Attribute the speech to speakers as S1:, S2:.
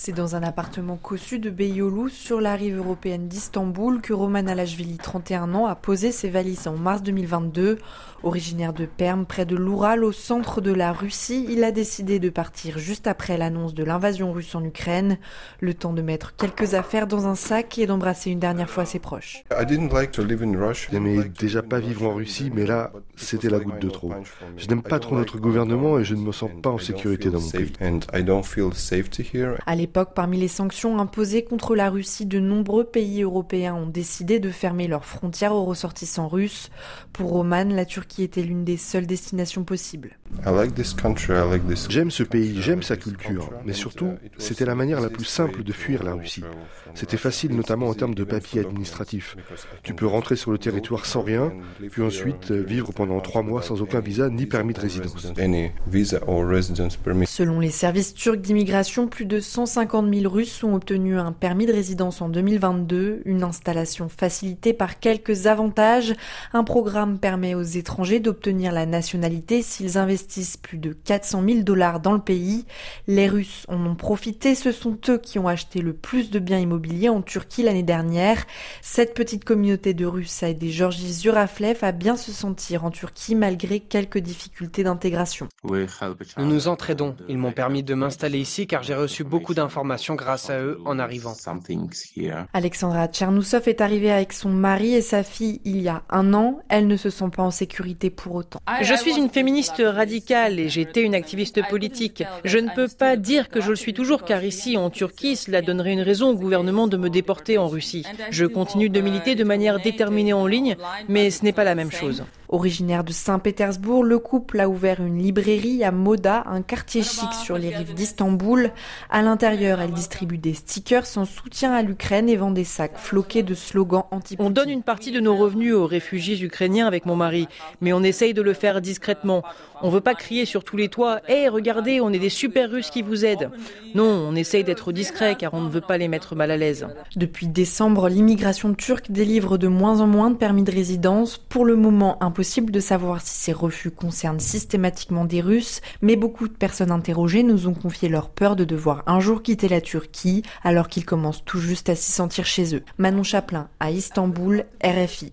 S1: C'est dans un appartement cossu de Beyoğlu, sur la rive européenne d'Istanbul, que Roman Alashvili, 31 ans, a posé ses valises en mars 2022. Originaire de Perm, près de l'Oural, au centre de la Russie, il a décidé de partir juste après l'annonce de l'invasion russe en Ukraine. Le temps de mettre quelques affaires dans un sac et d'embrasser une dernière fois ses proches.
S2: Je n'aimais déjà pas vivre en Russie, mais là, c'était la goutte de trop. Je n'aime pas trop notre gouvernement et je ne me sens pas en sécurité dans mon pays
S1: l'époque, parmi les sanctions imposées contre la Russie, de nombreux pays européens ont décidé de fermer leurs frontières aux ressortissants russes. Pour Roman, la Turquie était l'une des seules destinations possibles.
S2: J'aime ce pays, j'aime sa culture, mais surtout, c'était la manière la plus simple de fuir la Russie. C'était facile, notamment en termes de papiers administratifs. Tu peux rentrer sur le territoire sans rien, puis ensuite euh, vivre pendant trois mois sans aucun visa ni permis de résidence.
S1: Selon les services turcs d'immigration, plus de 150 000 Russes ont obtenu un permis de résidence en 2022, une installation facilitée par quelques avantages. Un programme permet aux étrangers d'obtenir la nationalité s'ils investissent plus de 400 000 dollars dans le pays. Les Russes en ont profité, ce sont eux qui ont acheté le plus de biens immobiliers en Turquie l'année dernière. Cette petite communauté de Russes a aidé Georgi Zuraflev à bien se sentir en Turquie malgré quelques difficultés d'intégration.
S3: Nous nous entraidons. Ils m'ont permis de m'installer ici car j'ai reçu beaucoup d'informations grâce à eux en arrivant.
S1: Alexandra Tchernousov est arrivée avec son mari et sa fille il y a un an. Elle ne se sent pas en sécurité pour autant.
S4: Je suis une féministe radicale et j'étais une activiste politique. Je ne peux pas dire que je le suis toujours car ici en Turquie, cela donnerait une raison au gouvernement de me déporter en Russie. Je continue de militer de manière déterminée en ligne, mais ce n'est pas la même chose.
S1: Originaire de Saint-Pétersbourg, le couple a ouvert une librairie à Moda, un quartier chic sur les rives d'Istanbul. À l'intérieur, elle distribue des stickers en soutien à l'Ukraine et vend des sacs floqués de slogans anti
S4: On donne une partie de nos revenus aux réfugiés ukrainiens avec mon mari, mais on essaye de le faire discrètement. On veut pas crier sur tous les toits "Hé, regardez, on est des super Russes qui vous aident." Non, on essaye d'être discret car on ne veut pas les mettre mal à l'aise.
S1: Depuis décembre, l'immigration turque délivre de moins en moins de permis de résidence. Pour le moment, impossible de savoir si ces refus concernent systématiquement des Russes, mais beaucoup de personnes interrogées nous ont confié leur peur de devoir un jour quitter la Turquie alors qu'ils commencent tout juste à s'y sentir chez eux. Manon Chaplin à Istanbul, RFI.